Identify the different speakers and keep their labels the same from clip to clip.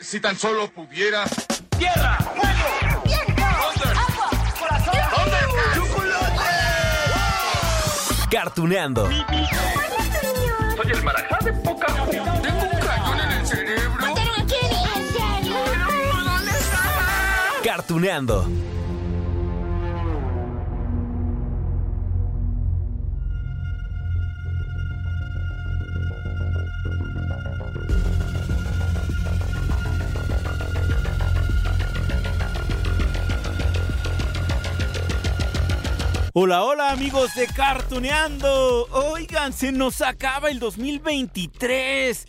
Speaker 1: Si tan solo pudiera.
Speaker 2: ¡Tierra! ¡Fuego! ¡Agua! ¡Corazón!
Speaker 1: ¿Dónde?
Speaker 2: ¡Chocolate!
Speaker 3: Cartuneando.
Speaker 1: Soy el marajá de poca Tengo un cañón en el cerebro.
Speaker 2: ¿Mataron a Kenny? ¿En serio?
Speaker 1: ¿Dónde estaba?
Speaker 3: Cartuneando.
Speaker 4: Hola, hola amigos de Cartuneando. Oigan, se nos acaba el 2023.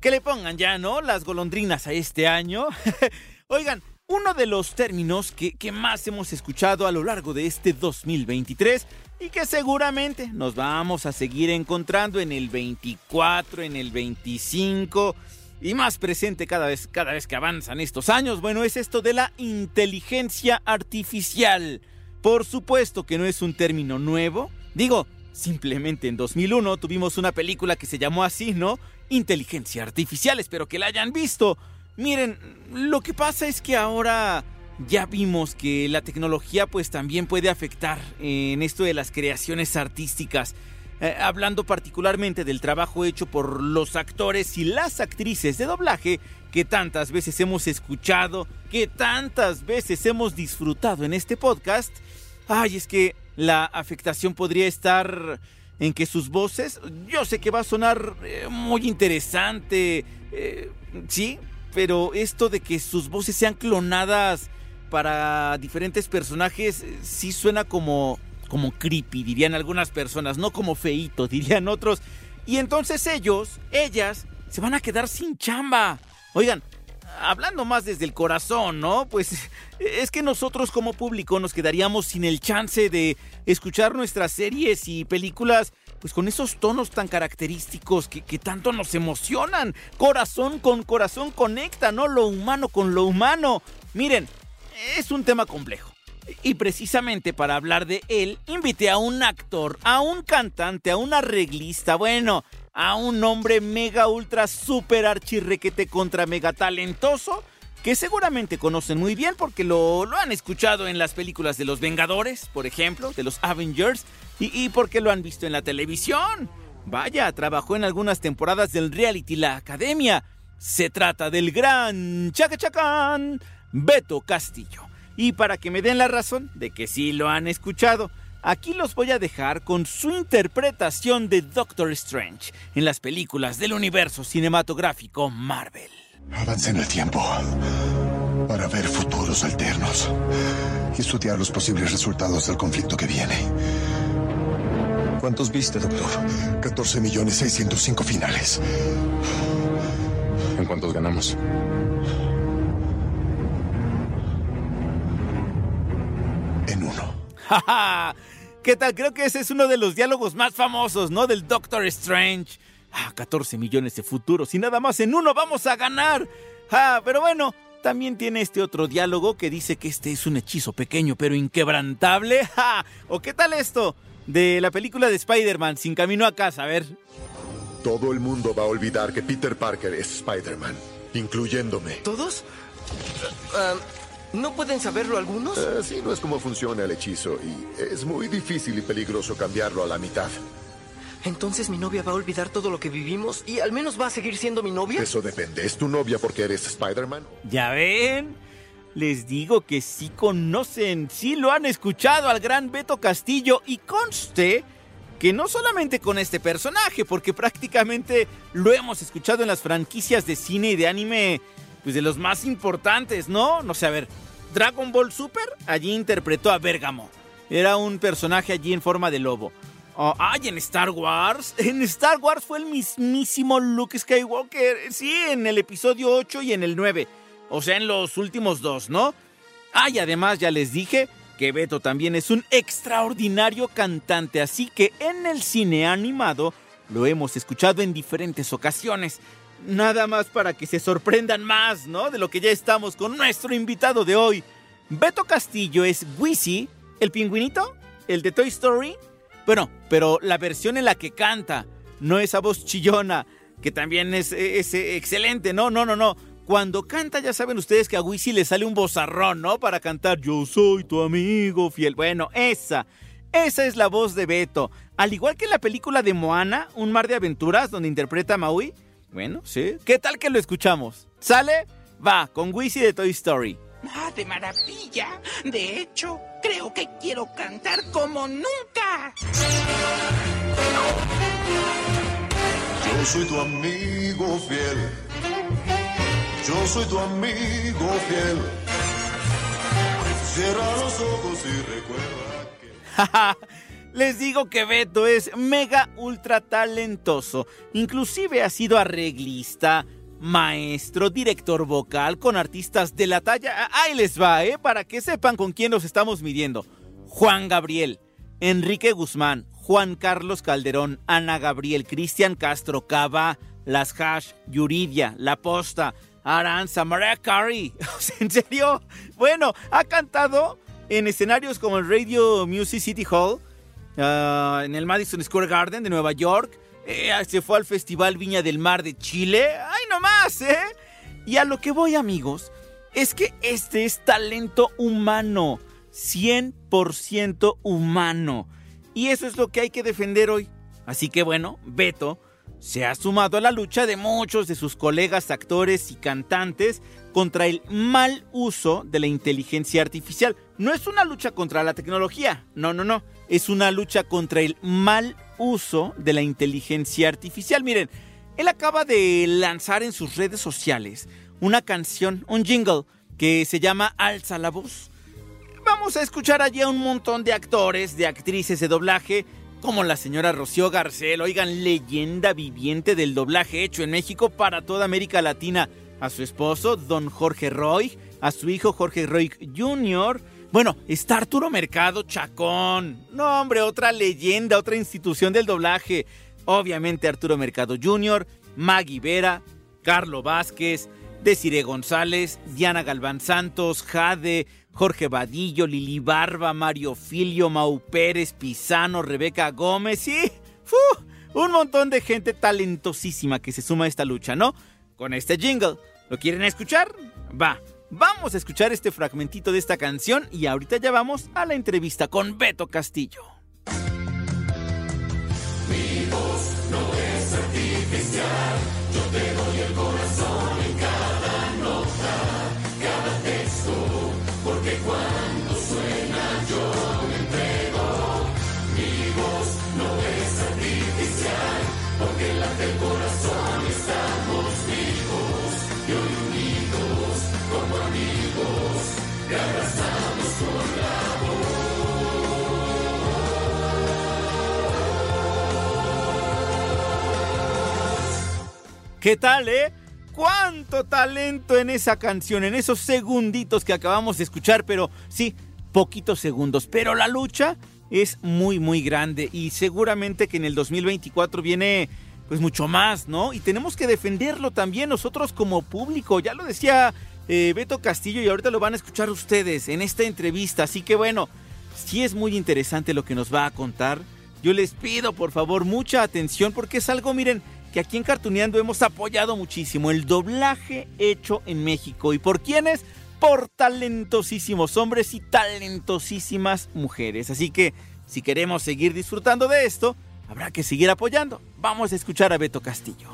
Speaker 4: Que le pongan ya, ¿no? Las golondrinas a este año. Oigan, uno de los términos que, que, más hemos escuchado a lo largo de este 2023 y que seguramente nos vamos a seguir encontrando en el 24, en el 25 y más presente cada vez, cada vez que avanzan estos años, bueno, es esto de la inteligencia artificial. Por supuesto que no es un término nuevo. Digo, simplemente en 2001 tuvimos una película que se llamó así, ¿no? Inteligencia artificial, espero que la hayan visto. Miren, lo que pasa es que ahora ya vimos que la tecnología pues también puede afectar en esto de las creaciones artísticas. Eh, hablando particularmente del trabajo hecho por los actores y las actrices de doblaje que tantas veces hemos escuchado, que tantas veces hemos disfrutado en este podcast. Ay, es que la afectación podría estar en que sus voces, yo sé que va a sonar eh, muy interesante, eh, sí, pero esto de que sus voces sean clonadas para diferentes personajes sí suena como como creepy, dirían algunas personas, no como feito, dirían otros. Y entonces ellos, ellas, se van a quedar sin chamba. Oigan, hablando más desde el corazón, ¿no? Pues es que nosotros como público nos quedaríamos sin el chance de escuchar nuestras series y películas, pues con esos tonos tan característicos que, que tanto nos emocionan. Corazón con corazón conecta, ¿no? Lo humano con lo humano. Miren, es un tema complejo. Y precisamente para hablar de él, invité a un actor, a un cantante, a un arreglista, bueno, a un hombre mega ultra super archirrequete contra mega talentoso que seguramente conocen muy bien porque lo, lo, han escuchado en las películas de los Vengadores, por ejemplo, de los Avengers, y, y porque lo han visto en la televisión. Vaya, trabajó en algunas temporadas del reality La Academia. Se trata del gran Chacachacán, Beto Castillo. Y para que me den la razón de que sí lo han escuchado, aquí los voy a dejar con su interpretación de Doctor Strange en las películas del universo cinematográfico Marvel.
Speaker 5: Avancé en el tiempo para ver futuros alternos y estudiar los posibles resultados del conflicto que viene.
Speaker 6: ¿Cuántos viste, doctor?
Speaker 5: 14 millones 605 finales.
Speaker 6: ¿En cuántos ganamos?
Speaker 5: En uno.
Speaker 4: ¿Qué tal? Creo que ese es uno de los diálogos más famosos, ¿no? Del Doctor Strange. Ah, 14 millones de futuros y nada más en uno vamos a ganar. Ah, pero bueno, también tiene este otro diálogo que dice que este es un hechizo pequeño pero inquebrantable. ¡Ja! ¿O qué tal esto? De la película de Spider-Man, Sin Camino a Casa, a ver.
Speaker 5: Todo el mundo va a olvidar que Peter Parker es Spider-Man, incluyéndome.
Speaker 7: ¿Todos? Uh, ¿No pueden saberlo algunos?
Speaker 5: Así uh, no es como funciona el hechizo y es muy difícil y peligroso cambiarlo a la mitad.
Speaker 7: Entonces mi novia va a olvidar todo lo que vivimos y al menos va a seguir siendo mi novia.
Speaker 5: Eso depende. ¿Es tu novia porque eres Spider-Man?
Speaker 4: ¿Ya ven? Les digo que sí conocen, sí lo han escuchado al gran Beto Castillo y conste que no solamente con este personaje, porque prácticamente lo hemos escuchado en las franquicias de cine y de anime, pues de los más importantes, ¿no? No sé, a ver, Dragon Ball Super, allí interpretó a Bergamo. Era un personaje allí en forma de lobo. Oh, ay, en Star Wars. En Star Wars fue el mismísimo Luke Skywalker. Sí, en el episodio 8 y en el 9. O sea, en los últimos dos, ¿no? Ay, además ya les dije que Beto también es un extraordinario cantante, así que en el cine animado lo hemos escuchado en diferentes ocasiones. Nada más para que se sorprendan más, ¿no? De lo que ya estamos con nuestro invitado de hoy. Beto Castillo es Wizzy, el pingüinito, el de Toy Story. Bueno, pero la versión en la que canta, no esa voz chillona, que también es, excelente, no, no, no, no. Cuando canta, ya saben ustedes que a Wisi le sale un bozarrón, ¿no? Para cantar Yo soy tu amigo fiel. Bueno, esa. Esa es la voz de Beto. Al igual que en la película de Moana, Un mar de aventuras, donde interpreta a Maui. Bueno, sí. ¿Qué tal que lo escuchamos? ¿Sale? Va, con Wisi de Toy Story.
Speaker 3: ¡Ah, de maravilla! De hecho, creo que quiero cantar como nunca.
Speaker 6: Yo soy tu amigo fiel. Yo soy tu amigo fiel. Cierra los ojos y recuerda
Speaker 4: que... Les digo que Beto es mega ultra talentoso. Inclusive ha sido arreglista, maestro, director vocal con artistas de la talla. Ahí les va, ¿eh? Para que sepan con quién nos estamos midiendo. Juan Gabriel, Enrique Guzmán, Juan Carlos Calderón, Ana Gabriel, Cristian Castro, Cava, Las Hash, Yuridia, La Posta, Aranza, Mariah Carey. ¿En serio? Bueno, ha cantado en escenarios como el Radio Music City Hall, uh, en el Madison Square Garden de Nueva York. Eh, se fue al Festival Viña del Mar de Chile. ¡Ay, no más, eh! Y a lo que voy, amigos, es que este es talento humano. 100% humano. Y eso es lo que hay que defender hoy. Así que bueno, Beto se ha sumado a la lucha de muchos de sus colegas actores y cantantes contra el mal uso de la inteligencia artificial. No es una lucha contra la tecnología, no, no, no, es una lucha contra el mal uso de la inteligencia artificial. Miren, él acaba de lanzar en sus redes sociales una canción, un jingle, que se llama Alza la voz. Vamos a escuchar allí a un montón de actores, de actrices de doblaje como la señora Rocío Garcel, oigan, leyenda viviente del doblaje hecho en México para toda América Latina, a su esposo, don Jorge Roy, a su hijo Jorge Roy Jr., bueno, está Arturo Mercado Chacón. No, hombre, otra leyenda, otra institución del doblaje. Obviamente Arturo Mercado Jr., Maggie Vera, Carlo Vázquez, Desiree González, Diana Galván Santos, Jade, Jorge Vadillo, Lili Barba, Mario Filio, Mau Pérez, Pisano, Rebeca Gómez y un montón de gente talentosísima que se suma a esta lucha, ¿no? Con este jingle. ¿Lo quieren escuchar? Va. Vamos a escuchar este fragmentito de esta canción y ahorita ya vamos a la entrevista con Beto Castillo. ¿Qué tal, eh? ¿Cuánto talento en esa canción, en esos segunditos que acabamos de escuchar? Pero sí, poquitos segundos. Pero la lucha es muy, muy grande y seguramente que en el 2024 viene pues mucho más, ¿no? Y tenemos que defenderlo también nosotros como público. Ya lo decía eh, Beto Castillo y ahorita lo van a escuchar ustedes en esta entrevista. Así que bueno, sí es muy interesante lo que nos va a contar. Yo les pido por favor mucha atención porque es algo, miren, que aquí en Cartuneando hemos apoyado muchísimo. El doblaje hecho en México. ¿Y por quiénes? Por talentosísimos hombres y talentosísimas mujeres. Así que si queremos seguir disfrutando de esto, habrá que seguir apoyando. Vamos a escuchar a Beto Castillo.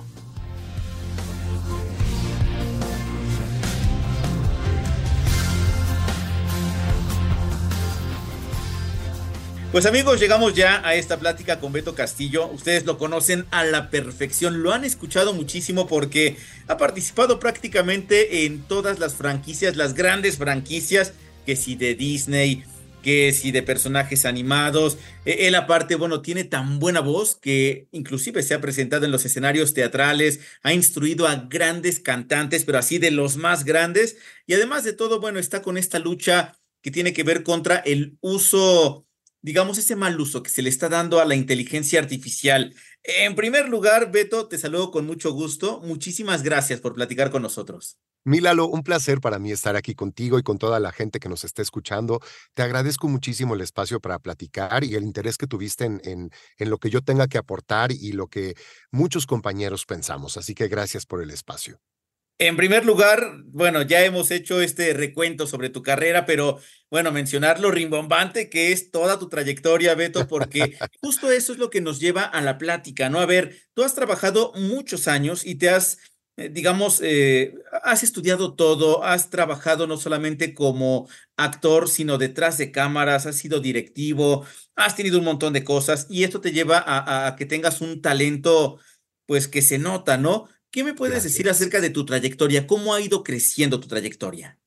Speaker 4: Pues amigos, llegamos ya a esta plática con Beto Castillo. Ustedes lo conocen a la perfección, lo han escuchado muchísimo porque ha participado prácticamente en todas las franquicias, las grandes franquicias, que si de Disney, que si de personajes animados. E, Él aparte, bueno, tiene tan buena voz que inclusive se ha presentado en los escenarios teatrales, ha instruido a grandes cantantes, pero así de los más grandes. Y además de todo, bueno, está con esta lucha que tiene que ver contra el uso, digamos, ese mal uso que se le está dando a la inteligencia artificial. En primer lugar, Beto, te saludo con mucho gusto. Muchísimas gracias por platicar con nosotros.
Speaker 8: Milalo, un placer para mí estar aquí contigo y con toda la gente que nos está escuchando. Te agradezco muchísimo el espacio para platicar y el interés que tuviste en, en, en lo que yo tenga que aportar y lo que muchos compañeros pensamos. Así que gracias por el espacio.
Speaker 4: En primer lugar, bueno, ya hemos hecho este recuento sobre tu carrera, pero bueno, mencionar lo rimbombante que es toda tu trayectoria, Beto, porque justo eso es lo que nos lleva a la plática, ¿no? A ver, tú has trabajado muchos años y te has, eh, digamos, eh, has estudiado todo, has trabajado no solamente como actor, sino detrás de cámaras, has sido directivo, has tenido un montón de cosas y esto te lleva a, a que tengas un talento, pues que se nota, ¿no? ¿Qué me puedes
Speaker 8: Gracias.
Speaker 4: decir acerca de tu trayectoria? ¿Cómo ha ido creciendo tu trayectoria?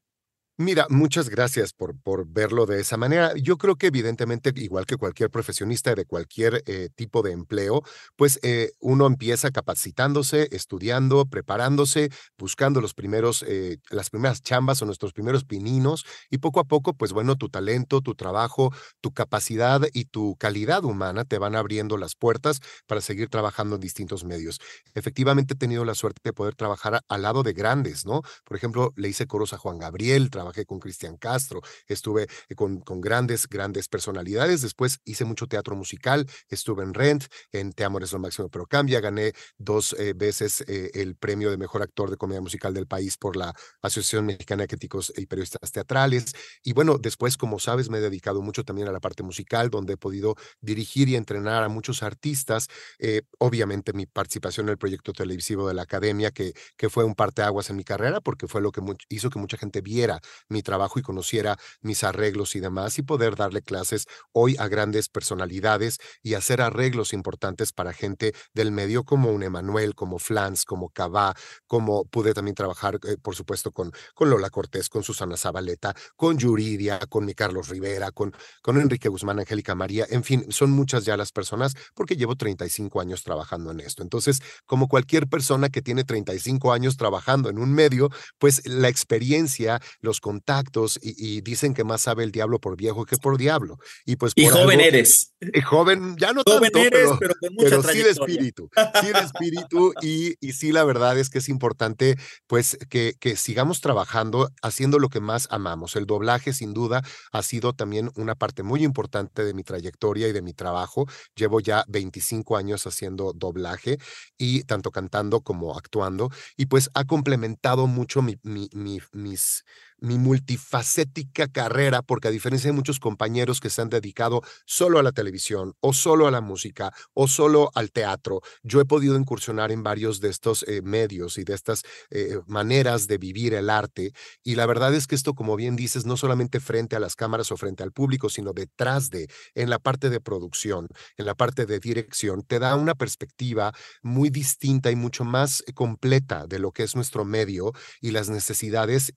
Speaker 8: Mira, muchas gracias por, por verlo de esa manera. Yo creo que evidentemente, igual que cualquier profesionista de cualquier eh, tipo de empleo, pues eh, uno empieza capacitándose, estudiando, preparándose, buscando los primeros, eh, las primeras chambas o nuestros primeros pininos y poco a poco, pues bueno, tu talento, tu trabajo, tu capacidad y tu calidad humana te van abriendo las puertas para seguir trabajando en distintos medios. Efectivamente, he tenido la suerte de poder trabajar al lado de grandes, ¿no? Por ejemplo, le hice coros a Juan Gabriel, trabajé con Cristian Castro, estuve eh, con, con grandes, grandes personalidades. Después hice mucho teatro musical, estuve en Rent, en Te Amor es lo máximo, pero cambia. Gané dos eh, veces eh, el premio de mejor actor de comedia musical del país por la Asociación Mexicana de Críticos y Periodistas Teatrales. Y bueno, después, como sabes, me he dedicado mucho también a la parte musical, donde he podido dirigir y entrenar a muchos artistas. Eh, obviamente, mi participación en el proyecto televisivo de la academia, que, que fue un parteaguas en mi carrera, porque fue lo que hizo que mucha gente viera mi trabajo y conociera mis arreglos y demás, y poder darle clases hoy a grandes personalidades y hacer arreglos importantes para gente del medio como un Emanuel, como Flans, como Cabá, como pude también trabajar, eh, por supuesto, con, con Lola Cortés, con Susana Zabaleta, con Yuridia, con mi Carlos Rivera, con, con Enrique Guzmán, Angélica María, en fin, son muchas ya las personas porque llevo 35 años trabajando en esto. Entonces, como cualquier persona que tiene 35 años trabajando en un medio, pues la experiencia, los contactos y, y dicen que más sabe el diablo por viejo que por diablo. Y pues
Speaker 4: Y joven
Speaker 8: algo-
Speaker 4: eres.
Speaker 8: y joven, ya no
Speaker 4: Joven
Speaker 8: tanto,
Speaker 4: eres,
Speaker 8: pero,
Speaker 4: pero con mucha
Speaker 8: pero sí de espíritu, sí de espíritu y, y sí la verdad es que es importante pues que, que sigamos trabajando haciendo lo que más amamos. El doblaje sin duda ha sido también una parte muy importante de mi trayectoria y de mi trabajo. Llevo ya 25 años haciendo doblaje y tanto cantando como actuando y pues ha complementado mucho mi, mi, mi- mis, mi multifacética carrera, porque a diferencia de muchos compañeros que se han dedicado solo a la televisión o solo a la música o solo al teatro, yo he podido incursionar en varios de estos eh, medios y de estas eh, maneras de vivir el arte. Y la verdad es que esto, como bien dices, no solamente frente a las cámaras o frente al público, sino detrás de, en la parte de producción, en la parte de dirección, te da una perspectiva muy distinta y mucho más eh, completa de lo que es nuestro medio y las necesidades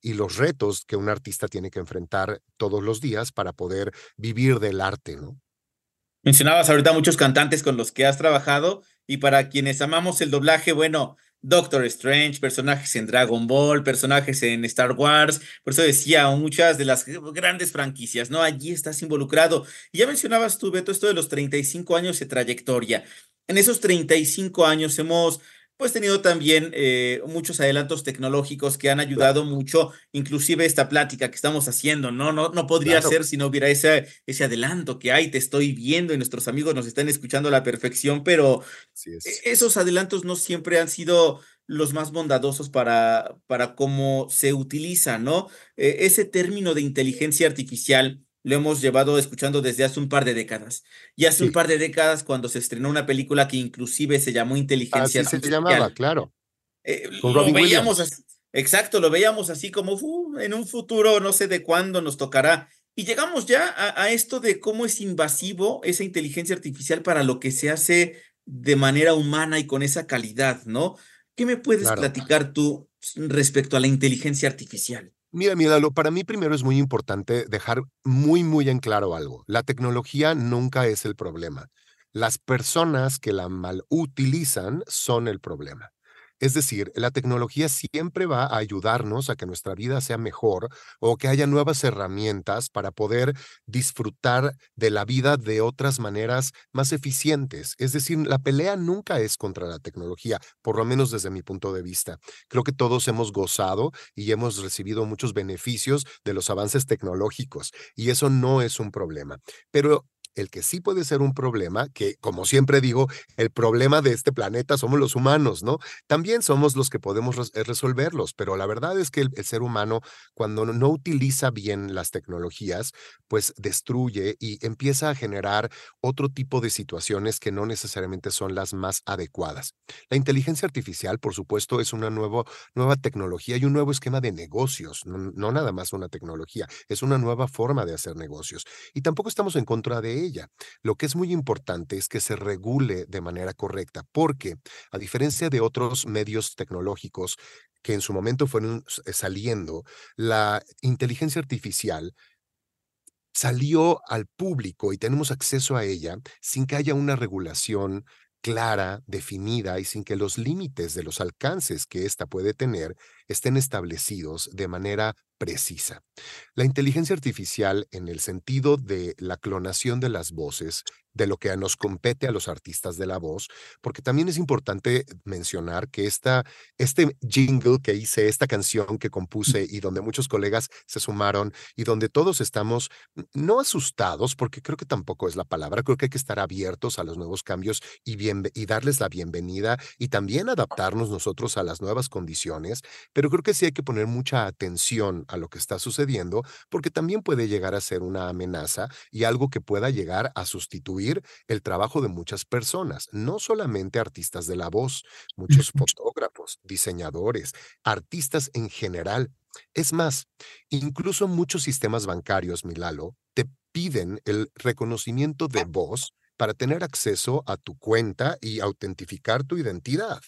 Speaker 8: y los retos que un artista tiene que enfrentar todos los días para poder vivir del arte, ¿no?
Speaker 4: Mencionabas ahorita muchos cantantes con los que has trabajado y para quienes amamos el doblaje, bueno, Doctor Strange, personajes en Dragon Ball, personajes en Star Wars, por eso decía, muchas de las grandes franquicias, ¿no? Allí estás involucrado. Y ya mencionabas tú, Beto, esto de los 35 años de trayectoria. En esos 35 años hemos pues tenido también eh, muchos adelantos tecnológicos que han ayudado mucho, inclusive esta plática que estamos haciendo, ¿no? No, no podría
Speaker 8: Claro.
Speaker 4: ser si no hubiera ese, ese adelanto que hay, te estoy viendo y nuestros amigos nos están escuchando a la perfección, pero
Speaker 8: es.
Speaker 4: e- esos adelantos no siempre han sido los más bondadosos para, para cómo se utiliza, ¿no? Eh, ese término de inteligencia artificial lo hemos llevado escuchando desde hace un par de décadas. Y hace un par de décadas cuando se estrenó una película que inclusive se llamó Inteligencia
Speaker 8: Así se
Speaker 4: Artificial.
Speaker 8: llamaba, claro.
Speaker 4: Eh,
Speaker 8: Con
Speaker 4: lo
Speaker 8: Robin
Speaker 4: veíamos
Speaker 8: Williams.
Speaker 4: así, exacto, lo veíamos así como "Uh, en un futuro, no sé de cuándo nos tocará. Y llegamos ya a, a esto de cómo es invasivo esa inteligencia artificial para lo que se hace de manera humana y con esa calidad, ¿no? ¿Qué me puedes
Speaker 8: Claro.
Speaker 4: platicar tú respecto a la inteligencia artificial?
Speaker 8: Mira, mira, lo, para mí primero es muy importante dejar muy, muy en claro algo. La tecnología nunca es el problema. Las personas que la mal utilizan son el problema. Es decir, la tecnología siempre va a ayudarnos a que nuestra vida sea mejor o que haya nuevas herramientas para poder disfrutar de la vida de otras maneras más eficientes. Es decir, la pelea nunca es contra la tecnología, por lo menos desde mi punto de vista. Creo que todos hemos gozado y hemos recibido muchos beneficios de los avances tecnológicos y eso no es un problema. Pero el que sí puede ser un problema, que como siempre digo, el problema de este planeta somos los humanos, ¿no? También somos los que podemos eh, resolverlos, pero la verdad es que el, ser humano, cuando no utiliza bien las tecnologías, pues destruye y empieza a generar otro tipo de situaciones que no necesariamente son las más adecuadas. La inteligencia artificial, por supuesto, es una nueva tecnología y un nuevo esquema de negocios, no, no nada más una tecnología, es una nueva forma de hacer negocios. Y tampoco estamos en contra de ella. Lo que es muy importante es que se regule de manera correcta, porque a diferencia de otros medios tecnológicos que en su momento fueron s- saliendo, la inteligencia artificial salió al público y tenemos acceso a ella sin que haya una regulación clara, definida y sin que los límites de los alcances que ésta puede tener estén establecidos de manera precisa. La inteligencia artificial, en el sentido de la clonación de las voces, de lo que nos compete a los artistas de la voz, porque también es importante mencionar que esta, este jingle que hice, esta canción que compuse y donde muchos colegas se sumaron y donde todos estamos no asustados, porque creo que tampoco es la palabra, creo que hay que estar abiertos a los nuevos cambios y, bien, y darles la bienvenida y también adaptarnos nosotros a las nuevas condiciones, pero creo que sí hay que poner mucha atención a lo que está sucediendo, porque también puede llegar a ser una amenaza y algo que pueda llegar a sustituir el trabajo de muchas personas, no solamente artistas de la voz, muchos fotógrafos, diseñadores, artistas en general. Es más, incluso muchos sistemas bancarios, Milalo, te piden el reconocimiento de voz para tener acceso a tu cuenta y autentificar tu identidad.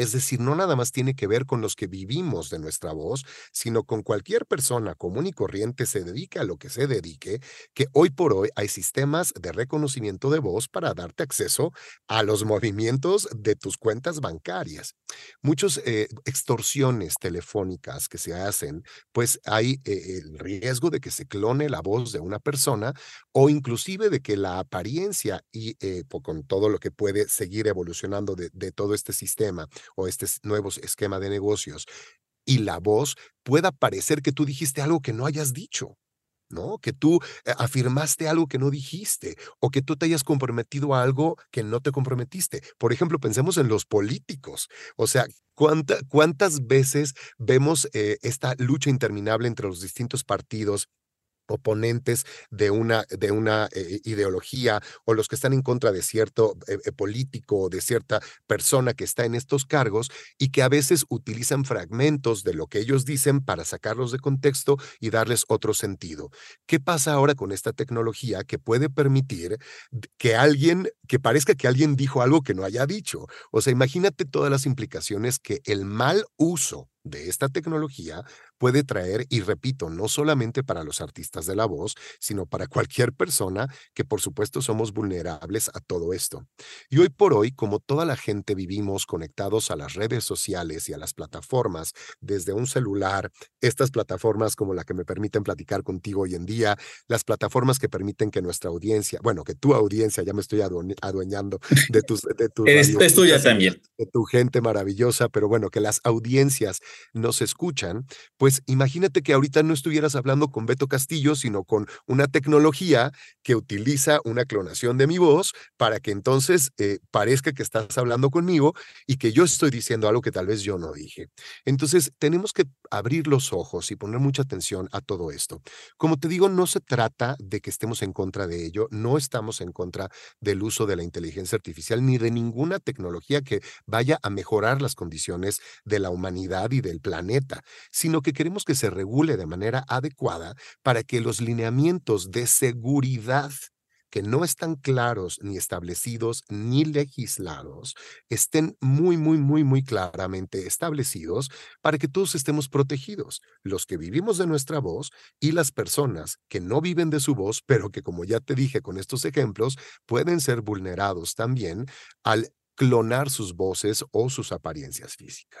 Speaker 8: Es decir, no nada más tiene que ver con los que vivimos de nuestra voz, sino con cualquier persona común y corriente se dedique a lo que se dedique, que hoy por hoy hay sistemas de reconocimiento de voz para darte acceso a los movimientos de tus cuentas bancarias. Muchas extorsiones telefónicas que se hacen, pues hay eh, el riesgo de que se clone la voz de una persona o inclusive de que la apariencia y eh, con todo lo que puede seguir evolucionando de todo este sistema o este nuevo esquema de negocios y la voz pueda parecer que tú dijiste algo que no hayas dicho. ¿no? Que tú eh, afirmaste algo que no dijiste o que tú te hayas comprometido a algo que no te comprometiste. Por ejemplo, pensemos en los políticos. O sea, ¿cuánta- ¿cuántas veces vemos eh, esta lucha interminable entre los distintos partidos? Oponentes de una, de una eh, ideología o los que están en contra de cierto eh, eh, político o de cierta persona que está en estos cargos y que a veces utilizan fragmentos de lo que ellos dicen para sacarlos de contexto y darles otro sentido. ¿Qué pasa ahora con esta tecnología que puede permitir que alguien, que parezca que alguien dijo algo que no haya dicho? O sea, imagínate todas las implicaciones que el mal uso de esta tecnología puede traer, y repito, no solamente para los artistas de la voz, sino para cualquier persona que por supuesto somos vulnerables a todo esto. Y hoy por hoy, como toda la gente vivimos conectados a las redes sociales y a las plataformas desde un celular, estas plataformas como la que me permiten platicar contigo hoy en día, las plataformas que permiten que nuestra audiencia, bueno, que tu audiencia, ya me estoy adue- adueñando de tus, de tus
Speaker 9: Es, es tuya
Speaker 8: radioescuchas,
Speaker 9: también.
Speaker 8: de tu gente maravillosa, pero bueno, que las audiencias nos escuchan, pues imagínate que ahorita no estuvieras hablando con Beto Castillo, sino con una tecnología que utiliza una clonación de mi voz para que entonces eh, parezca que estás hablando conmigo y que yo estoy diciendo algo que tal vez yo no dije. Entonces, tenemos que abrir los ojos y poner mucha atención a todo esto. Como te digo, no se trata de que estemos en contra de ello, no estamos en contra del uso de la inteligencia artificial ni de ninguna tecnología que vaya a mejorar las condiciones de la humanidad y del planeta, sino que queremos que se regule de manera adecuada para que los lineamientos de seguridad que no están claros ni establecidos ni legislados estén muy, muy, muy, muy claramente establecidos para que todos estemos protegidos, los que vivimos de nuestra voz y las personas que no viven de su voz, pero que como ya te dije con estos ejemplos, pueden ser vulnerados también al clonar sus voces o sus apariencias físicas.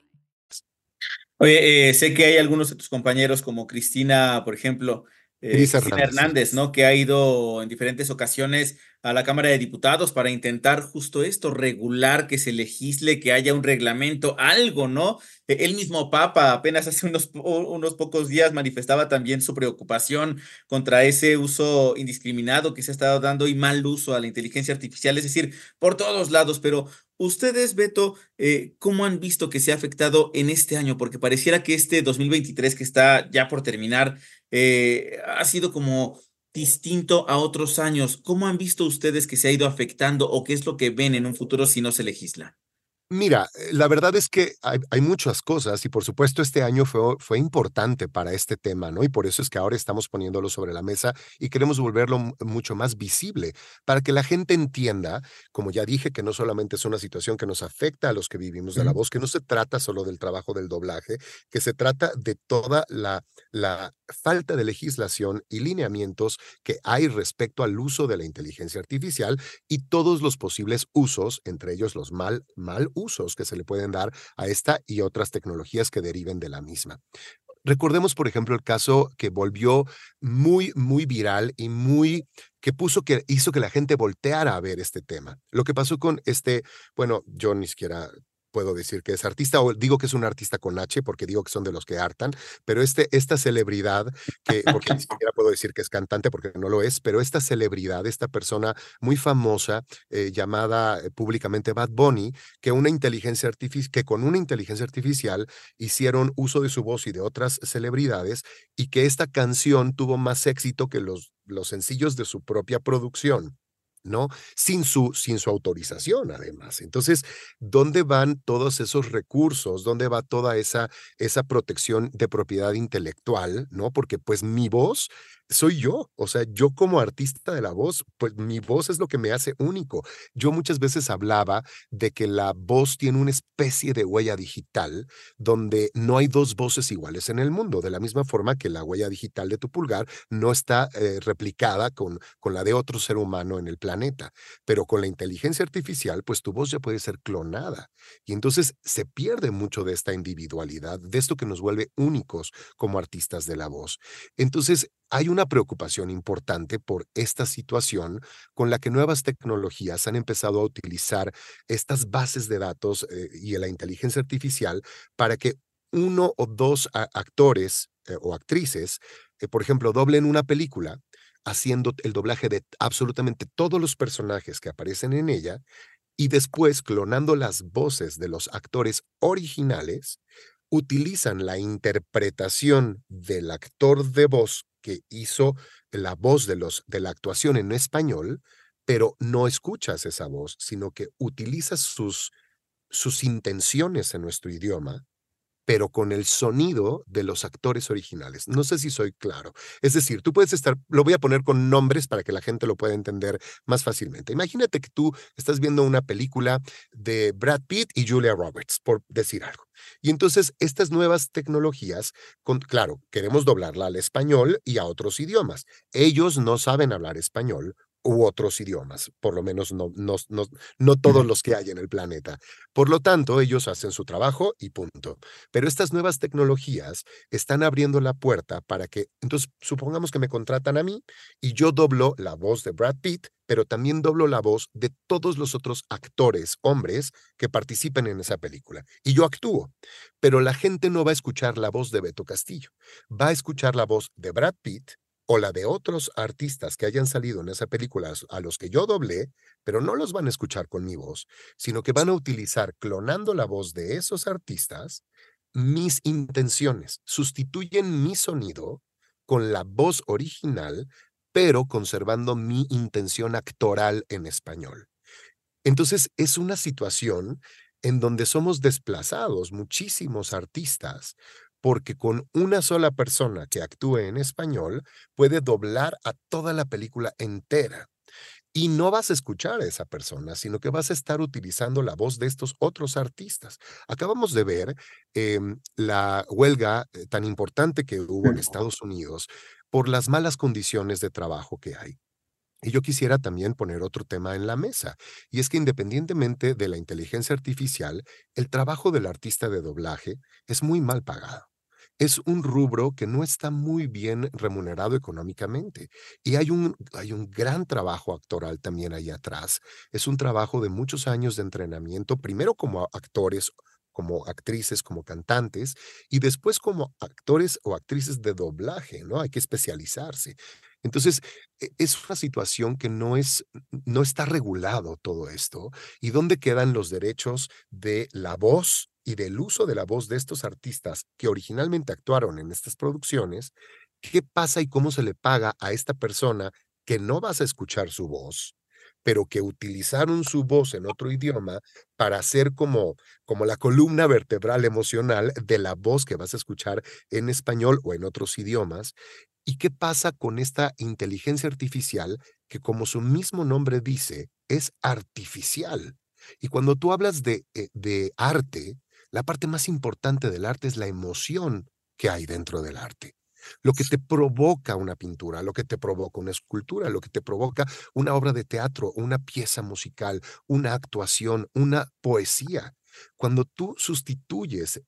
Speaker 9: Oye, eh, sé que hay algunos de tus compañeros, como Cristina, por ejemplo, eh,
Speaker 8: Cris
Speaker 9: Cristina
Speaker 8: Hernández,
Speaker 9: Hernández, ¿no? Que ha ido en diferentes ocasiones a la Cámara de Diputados para intentar justo esto, regular, que se legisle, que haya un reglamento, algo, ¿no? Eh, El mismo Papa apenas hace unos, unos pocos días manifestaba también su preocupación contra ese uso indiscriminado que se ha estado dando y mal uso a la inteligencia artificial, es decir, por todos lados, pero ustedes, Beto, eh, ¿cómo han visto que se ha afectado en este año? Porque pareciera que este 2023 que está ya por terminar eh, ha sido como distinto a otros años. ¿Cómo han visto ustedes que se ha ido afectando o qué es lo que ven en un futuro si no se legisla?
Speaker 8: Mira, eh, la verdad es que hay, hay muchas cosas y por supuesto este año fue, fue importante para este tema, ¿no? Y por eso es que ahora estamos poniéndolo sobre la mesa y queremos volverlo mu- mucho más visible para que la gente entienda, como ya dije, que no solamente es una situación que nos afecta a los que vivimos de la voz, que no se trata solo del trabajo del doblaje, que se trata de toda la, la falta de legislación y lineamientos que hay respecto al uso de la inteligencia artificial y todos los posibles usos, entre ellos los mal, mal usos que se le pueden dar a esta y otras tecnologías que deriven de la misma. Recordemos, por ejemplo, el caso que volvió muy, muy viral y muy que puso que hizo que la gente volteara a ver este tema. Lo que pasó con este, bueno, yo ni siquiera puedo decir que es artista o digo que es un artista con H porque digo que son de los que hartan, pero este esta celebridad que porque ni siquiera puedo decir que es cantante porque no lo es, pero esta celebridad, esta persona muy famosa eh, llamada eh, públicamente Bad Bunny, que una inteligencia que con una inteligencia artificial hicieron uso de su voz y de otras celebridades y que esta canción tuvo más éxito que los los sencillos de su propia producción. ¿No? Sin su, sin su autorización, además. Entonces, ¿dónde van todos esos recursos? ¿Dónde va toda esa, esa protección de propiedad intelectual? ¿No? Porque pues mi voz soy yo, o sea, yo como artista de la voz, pues mi voz es lo que me hace único. Yo muchas veces hablaba de que la voz tiene una especie de huella digital donde no hay dos voces iguales en el mundo, de la misma forma que la huella digital de tu pulgar no está eh, replicada con, con la de otro ser humano en el planeta, pero con la inteligencia artificial, pues tu voz ya puede ser clonada. Y entonces se pierde mucho de esta individualidad, de esto que nos vuelve únicos como artistas de la voz. Entonces, hay una preocupación importante por esta situación con la que nuevas tecnologías han empezado a utilizar estas bases de datos eh, y la inteligencia artificial para que uno o dos actores eh, o actrices, eh, por ejemplo, doblen una película haciendo el doblaje de absolutamente todos los personajes que aparecen en ella y después clonando las voces de los actores originales, utilizan la interpretación del actor de voz que hizo la voz de, los, de la actuación en español, pero no escuchas esa voz, sino que utilizas sus, sus intenciones en nuestro idioma, pero con el sonido de los actores originales. No sé si soy claro. Es decir, tú puedes estar, lo voy a poner con nombres para que la gente lo pueda entender más fácilmente. Imagínate que tú estás viendo una película de Brad Pitt y Julia Roberts, por decir algo. Y entonces estas nuevas tecnologías, claro, queremos doblarla al español y a otros idiomas. Ellos no saben hablar español u otros idiomas, por lo menos no, no, no, no todos los que hay en el planeta. Por lo tanto, ellos hacen su trabajo y punto. Pero estas nuevas tecnologías están abriendo la puerta para que, entonces, supongamos que me contratan a mí y yo doblo la voz de Brad Pitt, pero también doblo la voz de todos los otros actores, hombres, que participen en esa película. Y yo actúo. Pero la gente no va a escuchar la voz de Beto Castillo. Va a escuchar la voz de Brad Pitt o la de otros artistas que hayan salido en esa película a los que yo doblé, pero no los van a escuchar con mi voz, sino que van a utilizar clonando la voz de esos artistas mis intenciones, sustituyen mi sonido con la voz original, pero conservando mi intención actoral en español. Entonces, es una situación en donde somos desplazados muchísimos artistas porque con una sola persona que actúe en español puede doblar a toda la película entera. Y no vas a escuchar a esa persona, sino que vas a estar utilizando la voz de estos otros artistas. Acabamos de ver em, la huelga eh, tan importante que hubo en Estados Unidos por las malas condiciones de trabajo que hay. Y yo quisiera también poner otro tema en la mesa, y es que independientemente de la inteligencia artificial, el trabajo del artista de doblaje es muy mal pagado es un rubro que no está muy bien remunerado económicamente. Y hay un, hay un gran trabajo actoral también ahí atrás. Es un trabajo de muchos años de entrenamiento, primero como actores como actrices, como cantantes, y después como actores o actrices de doblaje, ¿no? Hay que especializarse. Entonces, e, es una situación que no, es, no está regulado todo esto. ¿Y dónde quedan los derechos de la voz y del uso de la voz de estos artistas que originalmente actuaron en estas producciones? ¿Qué pasa y cómo se le paga a esta persona que no vas a escuchar su voz? pero que utilizaron su voz en otro idioma para hacer como, como la columna vertebral emocional de la voz que vas a escuchar en español o en otros idiomas. ¿Y qué pasa con esta inteligencia artificial que, como su mismo nombre dice, es artificial? Y cuando tú hablas de, eh, de arte, la parte más importante del arte es la emoción que hay dentro del arte. Lo que te provoca una pintura, lo que te provoca una escultura, lo que te provoca una obra de teatro, una pieza musical, una actuación, una poesía. Cuando tú sustituyes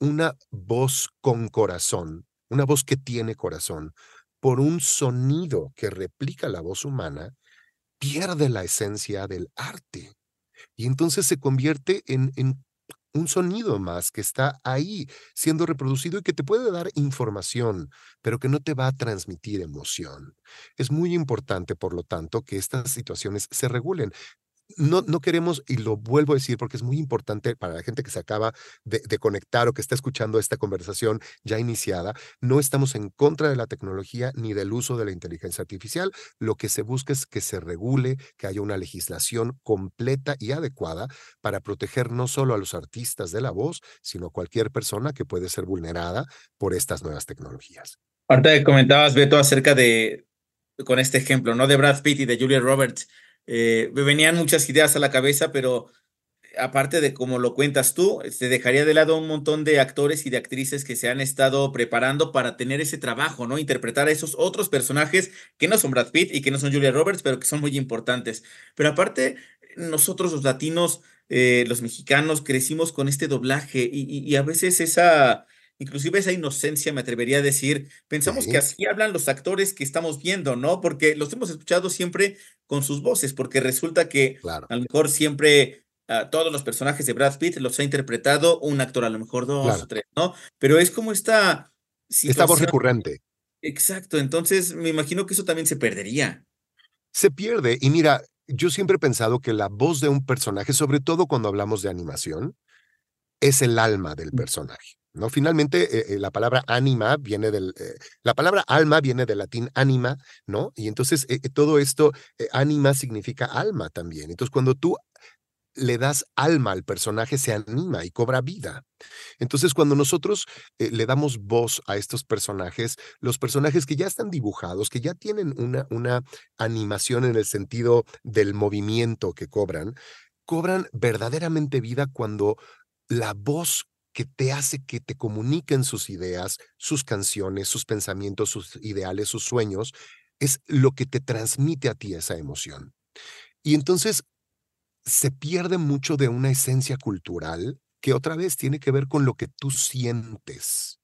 Speaker 8: una voz con corazón, una voz que tiene corazón, por un sonido que replica la voz humana, pierde la esencia del arte. Y entonces se convierte en, en un sonido más que está ahí siendo reproducido y que te puede dar información, pero que no te va a transmitir emoción. Es muy importante, por lo tanto, que estas situaciones se regulen no, no queremos, y lo vuelvo a decir porque es muy importante para la gente que se acaba de, conectar o que está escuchando esta conversación ya iniciada, no estamos en contra de la tecnología ni del uso de la inteligencia artificial. Lo que se busca es que se regule, que haya una legislación completa y adecuada para proteger no solo a los artistas de la voz, sino a cualquier persona que puede ser vulnerada por estas nuevas tecnologías.
Speaker 4: Ahorita comentabas, Beto, acerca de, con este ejemplo, ¿no? De Brad Pitt y de Julia Roberts eh, me venían muchas ideas a la cabeza, pero aparte de como lo cuentas tú, se dejaría de lado un montón de actores y de actrices que se han estado preparando para tener ese trabajo, ¿no? Interpretar a esos otros personajes que no son Brad Pitt y que no son Julia Roberts, pero que son muy importantes. Pero aparte, nosotros los latinos, eh, los mexicanos, crecimos con este doblaje y a veces esa inclusive esa inocencia, me atrevería a decir, pensamos que así hablan los actores que estamos viendo, ¿no? Porque los hemos escuchado siempre con sus voces, porque resulta que a lo mejor siempre uh, todos los personajes de Brad Pitt los ha interpretado un actor, a lo mejor dos claro. o tres, ¿no? Pero es como esta...
Speaker 8: Situación... Esta voz recurrente.
Speaker 4: Exacto, entonces me imagino que eso también se perdería.
Speaker 8: Se pierde, y mira, yo siempre he pensado que la voz de un personaje, sobre todo cuando hablamos de animación, es el alma del personaje. ¿No? Finalmente, eh, eh, la palabra anima viene del, eh, la palabra alma viene del latín anima, ¿no? Y entonces todo esto, anima significa alma también. Entonces, cuando tú le das alma al personaje, se anima y cobra vida. Entonces, cuando nosotros le damos voz a estos personajes, los personajes que ya están dibujados, que ya tienen una, una animación en el sentido del movimiento que cobran, cobran verdaderamente vida cuando la voz que te hace que te comuniquen sus ideas, sus canciones, sus pensamientos, sus ideales, sus sueños, es lo que te transmite a ti esa emoción. Y entonces se pierde mucho de una esencia cultural que otra vez tiene que ver con lo que tú sientes.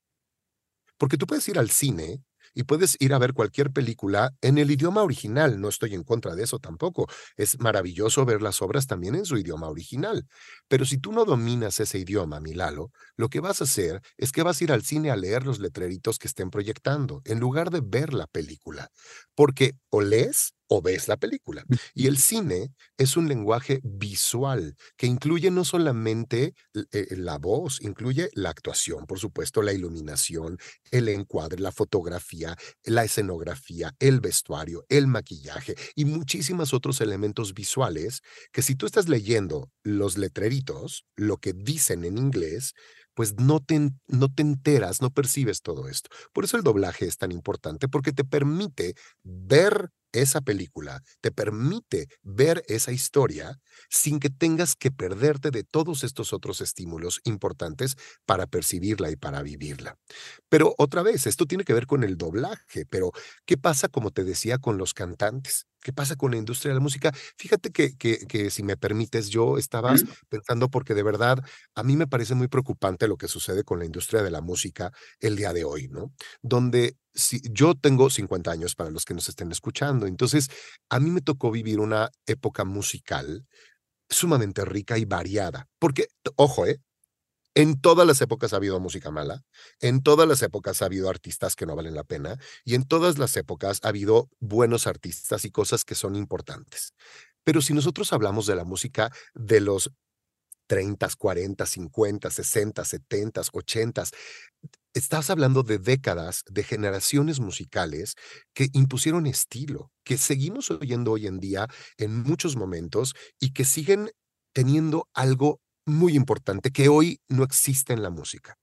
Speaker 8: Porque tú puedes ir al cine, y puedes ir a ver cualquier película en el idioma original. No estoy en contra de eso tampoco. Es maravilloso ver las obras también en su idioma original. Pero si tú no dominas ese idioma, Milalo, lo que vas a hacer es que vas a ir al cine a leer los letreritos que estén proyectando, en lugar de ver la película. Porque o lees o ves la película. Y el cine es un lenguaje visual que incluye no solamente eh, la voz, incluye la actuación, por supuesto, la iluminación, el encuadre, la fotografía, la escenografía, el vestuario, el maquillaje y muchísimos otros elementos visuales que si tú estás leyendo los letreritos, lo que dicen en inglés, pues no te, no te enteras, no percibes todo esto. Por eso el doblaje es tan importante, porque te permite ver esa película, te permite ver esa historia sin que tengas que perderte de todos estos otros estímulos importantes para percibirla y para vivirla. Pero otra vez, esto tiene que ver con el doblaje, pero ¿qué pasa, como te decía, con los cantantes? ¿Qué pasa con la industria de la música? Fíjate que, que, que si me permites, yo estaba pensando porque de verdad a mí me parece muy preocupante lo que sucede con la industria de la música el día de hoy, ¿no? Donde si, yo tengo 50 años para los que nos estén escuchando, entonces a mí me tocó vivir una época musical sumamente rica y variada, porque, ojo, ¿eh? En todas las épocas ha habido música mala, en todas las épocas ha habido artistas que no valen la pena y en todas las épocas ha habido buenos artistas y cosas que son importantes. Pero si nosotros hablamos de la música de los 30, 40, 50, 60, 70, 80, estás hablando de décadas, de generaciones musicales que impusieron estilo, que seguimos oyendo hoy en día en muchos momentos y que siguen teniendo algo muy importante que hoy no existe en la música.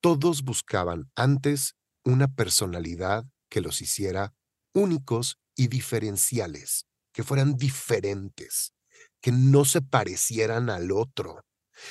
Speaker 8: Todos buscaban antes una personalidad que los hiciera únicos y diferenciales, que fueran diferentes, que no se parecieran al otro.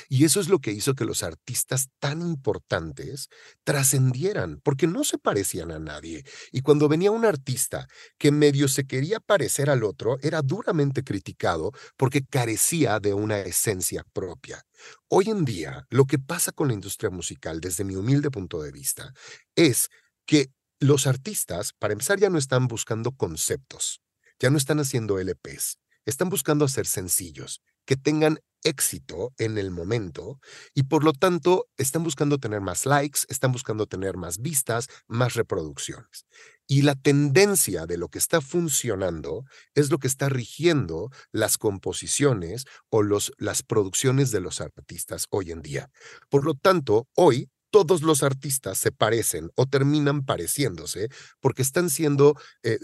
Speaker 8: Y eso es lo que hizo que los artistas tan importantes trascendieran, porque no se parecían a nadie. Y cuando venía un artista que medio se quería parecer al otro, era duramente criticado porque carecía de una esencia propia. Hoy en día, lo que pasa con la industria musical, desde mi humilde punto de vista, es que los artistas, para empezar, ya no están buscando conceptos, ya no están haciendo LPs, están buscando hacer sencillos que tengan éxito en el momento y por lo tanto están buscando tener más likes, están buscando tener más vistas, más reproducciones. Y la tendencia de lo que está funcionando es lo que está rigiendo las composiciones o los, las producciones de los artistas hoy en día. Por lo tanto, hoy todos los artistas se parecen o terminan pareciéndose porque están siendo eh,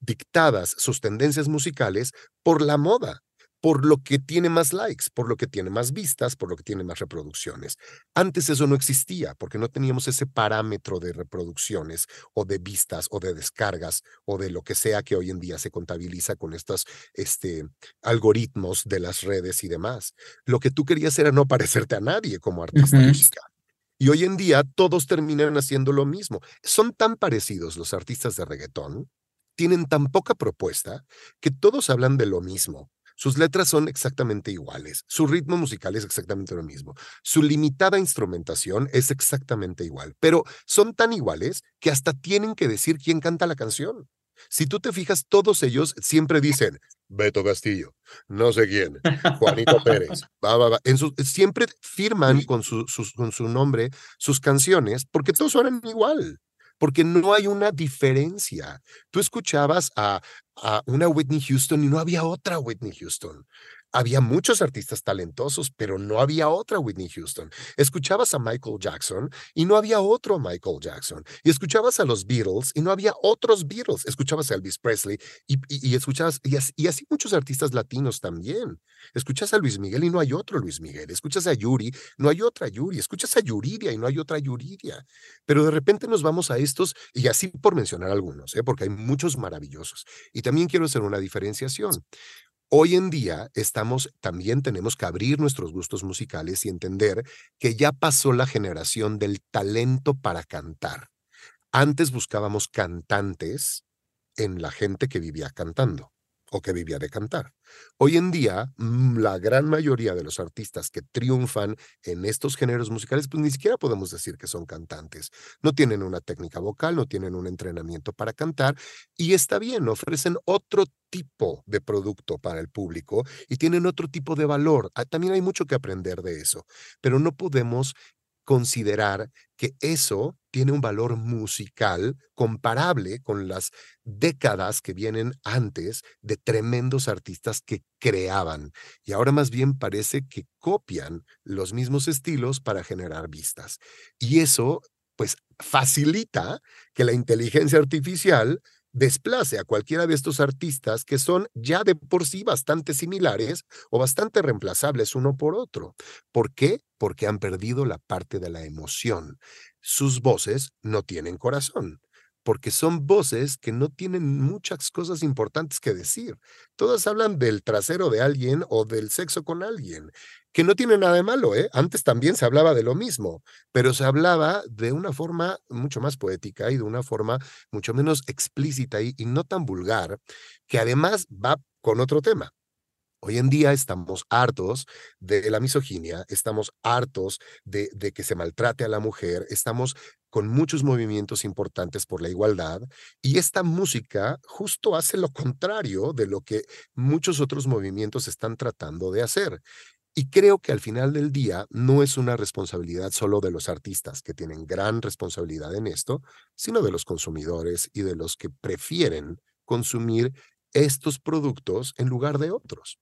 Speaker 8: dictadas sus tendencias musicales por la moda por lo que tiene más likes, por lo que tiene más vistas, por lo que tiene más reproducciones. Antes eso no existía porque no teníamos ese parámetro de reproducciones o de vistas o de descargas o de lo que sea que hoy en día se contabiliza con estos este, algoritmos de las redes y demás. Lo que tú querías era no parecerte a nadie como artista musical. Y hoy en día todos terminan haciendo lo mismo. Son tan parecidos los artistas de reggaetón, tienen tan poca propuesta, que todos hablan de lo mismo sus letras son exactamente iguales, su ritmo musical es exactamente lo mismo, su limitada instrumentación es exactamente igual, pero son tan iguales que hasta tienen que decir quién canta la canción. Si tú te fijas, todos ellos siempre dicen Beto Castillo, no sé quién, Juanito Pérez, En siempre firman con su, con su nombre sus canciones porque todos suenan igual porque no hay una diferencia. Tú escuchabas a, a una Whitney Houston y no había otra Whitney Houston. Había muchos artistas talentosos, pero no había otra Whitney Houston. Escuchabas a Michael Jackson y no había otro Michael Jackson. Y escuchabas a los Beatles y no había otros Beatles. Escuchabas a Elvis Presley y, escuchabas, y así, muchos artistas latinos también. Escuchas a Luis Miguel y no hay otro Luis Miguel. Escuchas a Yuri, no hay otra Yuri. Escuchas a Yuridia y no hay otra Yuridia. Pero de repente nos vamos a estos, y así por mencionar algunos, ¿eh? porque hay muchos maravillosos. Y también quiero hacer una diferenciación. Hoy en día estamos, también tenemos que abrir nuestros gustos musicales y entender que ya pasó la generación del talento para cantar. Antes buscábamos cantantes en la gente que vivía cantando o que vivía de cantar. Hoy en día, mm, la gran mayoría de los artistas que triunfan en estos géneros musicales, pues ni siquiera podemos decir que son cantantes. No tienen una técnica vocal, no tienen un entrenamiento para cantar y está bien, ofrecen otro tipo de producto para el público y tienen otro tipo de valor. Ah, También hay mucho que aprender de eso, pero no podemos considerar que eso tiene un valor musical comparable con las décadas que vienen antes de tremendos artistas que creaban. Y ahora más bien parece que copian los mismos estilos para generar vistas. Y eso, pues, facilita que la inteligencia artificial desplace a cualquiera de estos artistas que son ya de por sí bastante similares o bastante reemplazables uno por otro. ¿Por qué? Porque han perdido la parte de la emoción. Sus voces no tienen corazón, porque son voces que no tienen muchas cosas importantes que decir. Todas hablan del trasero de alguien o del sexo con alguien, que no tiene nada de malo, ¿eh? Antes también se hablaba de lo mismo, pero se hablaba de una forma mucho más poética y de una forma mucho menos explícita y, y no tan vulgar, que además va con otro tema. Hoy en día estamos hartos de la misoginia, estamos hartos de, que se maltrate a la mujer, estamos con muchos movimientos importantes por la igualdad y esta música justo hace lo contrario de lo que muchos otros movimientos están tratando de hacer. Y creo que al final del día no es una responsabilidad solo de los artistas, que tienen gran responsabilidad en esto, sino de los consumidores y de los que prefieren consumir estos productos en lugar de otros.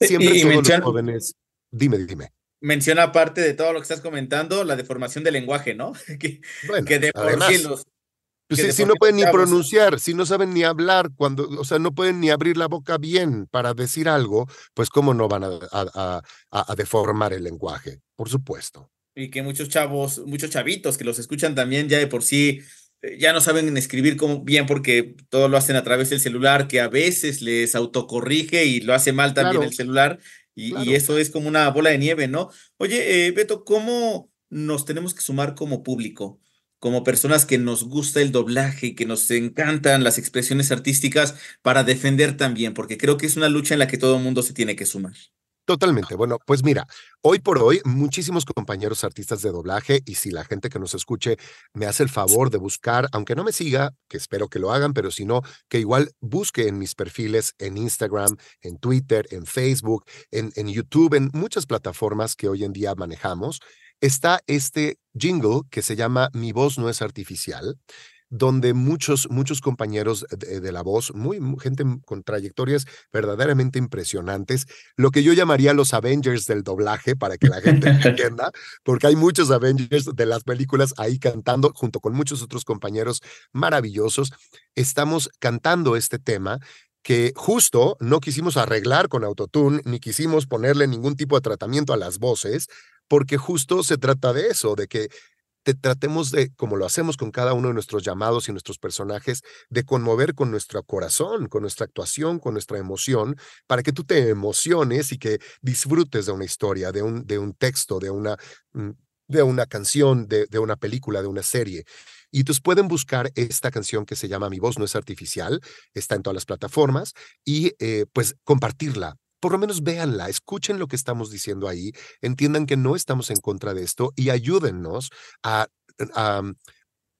Speaker 8: Siempre
Speaker 9: y, y
Speaker 8: todos
Speaker 9: menciona,
Speaker 8: los jóvenes... Dime, dime.
Speaker 9: Menciona aparte de todo lo que estás comentando, la deformación del lenguaje, ¿no? que,
Speaker 8: Bueno,
Speaker 9: que de por
Speaker 8: además,
Speaker 9: sí los...
Speaker 8: Pues si, no pueden ni pronunciar, si no saben ni hablar, cuando, o sea, no pueden ni abrir la boca bien para decir algo, pues cómo no van a, a- a- a- a deformar el lenguaje, por supuesto.
Speaker 9: y que muchos chavos, muchos chavitos que los escuchan también ya de por sí ya no saben escribir como bien porque todo lo hacen a través del celular, que a veces les autocorrige y lo hace mal también
Speaker 8: Claro.
Speaker 9: el celular y, y eso es como una bola de nieve, ¿no? Oye, eh, Beto, ¿cómo nos tenemos que sumar como público? Como personas que nos gusta el doblaje, que nos encantan las expresiones artísticas para defender también, porque creo que es una lucha en la que todo el mundo se tiene que sumar.
Speaker 8: Totalmente. Bueno, pues mira, hoy por hoy muchísimos compañeros artistas de doblaje y si la gente que nos escuche me hace el favor de buscar, aunque no me siga, que espero que lo hagan, pero si no, que igual busque en mis perfiles en Instagram, en Twitter, en Facebook, en, en YouTube, en muchas plataformas que hoy en día manejamos, está este jingle que se llama Mi voz no es artificial donde muchos, muchos compañeros de, de la voz, muy, mu- gente con trayectorias verdaderamente impresionantes, lo que yo llamaría los Avengers del doblaje, para que la gente entienda, porque hay muchos Avengers de las películas ahí cantando, junto con muchos otros compañeros maravillosos. Estamos cantando este tema que justo no quisimos arreglar con autotune, ni quisimos ponerle ningún tipo de tratamiento a las voces, porque justo se trata de eso, de que te tratemos de, como lo hacemos con cada uno de nuestros llamados y nuestros personajes, de conmover con nuestro corazón, con nuestra actuación, con nuestra emoción, para que tú te emociones y que disfrutes de una historia, de un, de un texto, de una, mm, de una canción, de, de una película, de una serie. Y entonces pueden buscar esta canción que se llama Mi voz no es artificial, está en todas las plataformas, y eh, pues compartirla. Por lo menos véanla, escuchen lo que estamos diciendo ahí, entiendan que no estamos en contra de esto y ayúdennos a, a,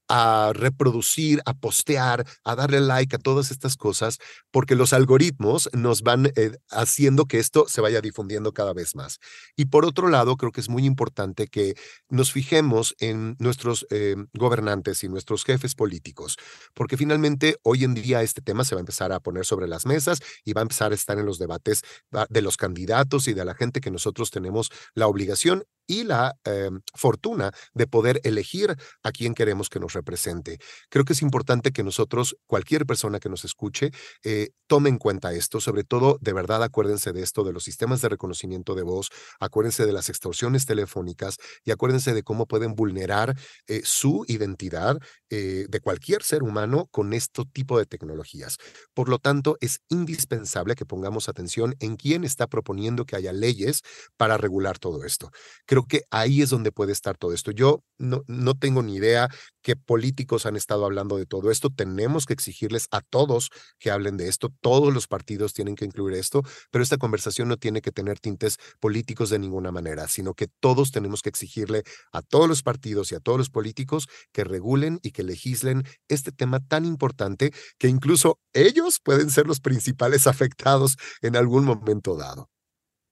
Speaker 8: a reproducir, a postear, a darle like a todas estas cosas, porque los algoritmos nos van eh, haciendo que esto se vaya difundiendo cada vez más. Y por otro lado, creo que es muy importante que nos fijemos en nuestros eh, gobernantes y nuestros jefes políticos, porque finalmente hoy en día este tema se va a empezar a poner sobre las mesas y va a empezar a estar en los debates de los candidatos y de la gente que nosotros tenemos la obligación y la eh, fortuna de poder elegir a quien queremos que nos represente. Creo que es importante que nosotros, cualquier persona que nos escuche, eh, tome en cuenta esto, sobre todo, de verdad, acuérdense de esto, de los sistemas de reconocimiento de voz, acuérdense de las extorsiones telefónicas y acuérdense de cómo pueden vulnerar eh, su identidad de cualquier ser humano con este tipo de tecnologías. Por lo tanto, es indispensable que pongamos atención en quién está proponiendo que haya leyes para regular todo esto. Creo que ahí es donde puede estar todo esto. Yo no, no tengo ni idea qué políticos han estado hablando de todo esto. Tenemos que exigirles a todos que hablen de esto. Todos los partidos tienen que incluir esto, pero esta conversación no tiene que tener tintes políticos de ninguna manera, sino que todos tenemos que exigirle a todos los partidos y a todos los políticos que regulen y que legislen este tema tan importante que incluso ellos pueden ser los principales afectados en algún momento dado.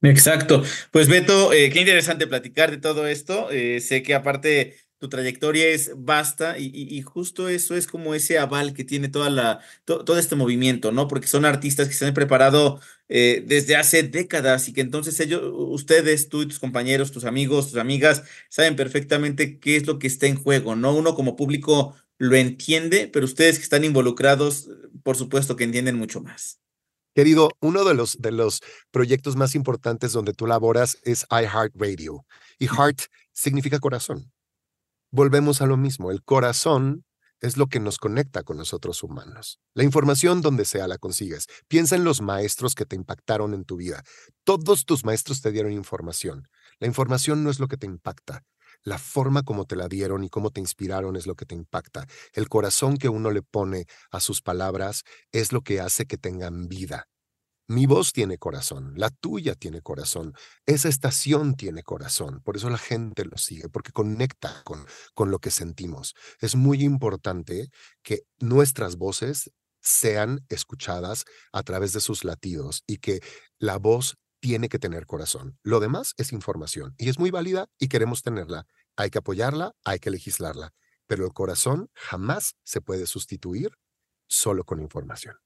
Speaker 9: Exacto. Pues Beto, eh, qué interesante platicar de todo esto. Eh, sé que aparte tu trayectoria es vasta y, justo eso es como ese aval que tiene toda la, to, todo este movimiento, ¿no? Porque son artistas que se han preparado eh, desde hace décadas y que entonces ellos, ustedes, tú y tus compañeros, tus amigos, tus amigas, saben perfectamente qué es lo que está en juego, ¿no? Uno como público lo entiende, pero ustedes que están involucrados, por supuesto que entienden mucho más.
Speaker 8: Querido, uno de los, de los proyectos más importantes donde tú laboras es iHeartRadio. Y heart significa corazón. Volvemos a lo mismo. El corazón es lo que nos conecta con nosotros humanos. La información donde sea la consigues. Piensa en los maestros que te impactaron en tu vida. Todos tus maestros te dieron información. La información no es lo que te impacta. La forma como te la dieron y cómo te inspiraron es lo que te impacta. El corazón que uno le pone a sus palabras es lo que hace que tengan vida. Mi voz tiene corazón, la tuya tiene corazón, esa estación tiene corazón, por eso la gente lo sigue, porque conecta con, con lo que sentimos. Es muy importante que nuestras voces sean escuchadas a través de sus latidos y que la voz tiene que tener corazón. Lo demás es información y es muy válida y queremos tenerla. Hay que apoyarla, hay que legislarla, pero el corazón jamás se puede sustituir solo con información.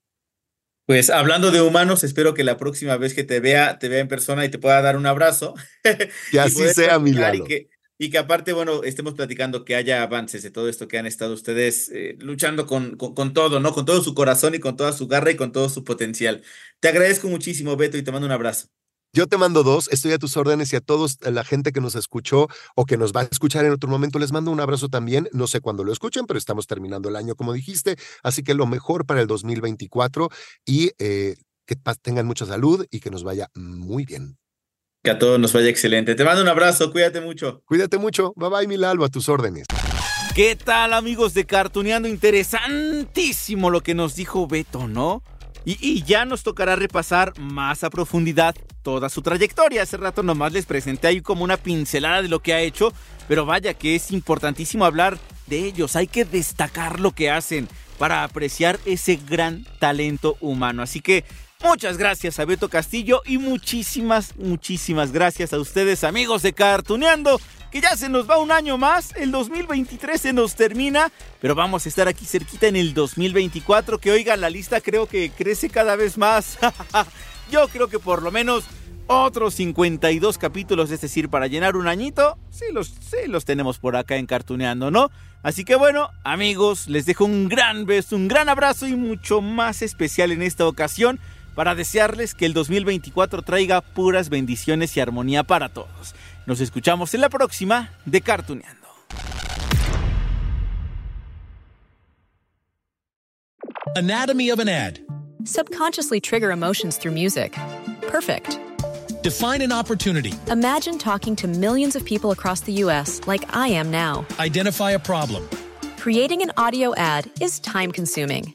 Speaker 9: Pues hablando de humanos, espero que la próxima vez que te vea, te vea en persona y te pueda dar un abrazo.
Speaker 8: Que así sea, mi Lalo.
Speaker 9: Y que, y que aparte, bueno, estemos platicando que haya avances de todo esto que han estado ustedes eh, luchando con, con, con, todo, ¿no? Con todo su corazón y con toda su garra y con todo su potencial. Te agradezco muchísimo, Beto, y te mando un abrazo.
Speaker 8: Yo te mando dos, estoy a tus órdenes y a todos la gente que nos escuchó o que nos va a escuchar en otro momento, les mando un abrazo también. No sé cuándo lo escuchen, pero estamos terminando el año, como dijiste. Así que lo mejor para el 2024 y eh, que tengan mucha salud y que nos vaya muy bien.
Speaker 9: Que a todos nos vaya excelente. Te mando un abrazo, cuídate mucho.
Speaker 8: Cuídate mucho. Bye bye, Milalo, a tus órdenes.
Speaker 4: ¿Qué tal, amigos de Cartuneando? Interesantísimo lo que nos dijo Beto, ¿no? Y, ya nos tocará repasar más a profundidad toda su trayectoria. Hace rato nomás les presenté ahí como una pincelada de lo que ha hecho, pero vaya que es importantísimo hablar de ellos. Hay que destacar lo que hacen para apreciar ese gran talento humano. Así que muchas gracias a Beto Castillo y muchísimas, muchísimas gracias a ustedes amigos de Cartuneando que ya se nos va un año más, el 2023 se nos termina, pero vamos a estar aquí cerquita en el 2024, que oigan, la lista creo que crece cada vez más. Yo creo que por lo menos otros 52 capítulos, es decir, para llenar un añito, sí los, sí los tenemos por acá en Cartuneando, ¿no? Así que bueno, amigos, les dejo un gran beso, un gran abrazo y mucho más especial en esta ocasión para desearles que el 2024 traiga puras bendiciones y armonía para todos. Nos escuchamos en la próxima de Cartuneando.
Speaker 10: Anatomy of an ad.
Speaker 11: Subconsciously trigger emotions through music. Perfect.
Speaker 10: Define an opportunity.
Speaker 11: Imagine talking to millions of people across the U.S. like I am now.
Speaker 10: Identify a problem.
Speaker 11: Creating an audio ad is time consuming.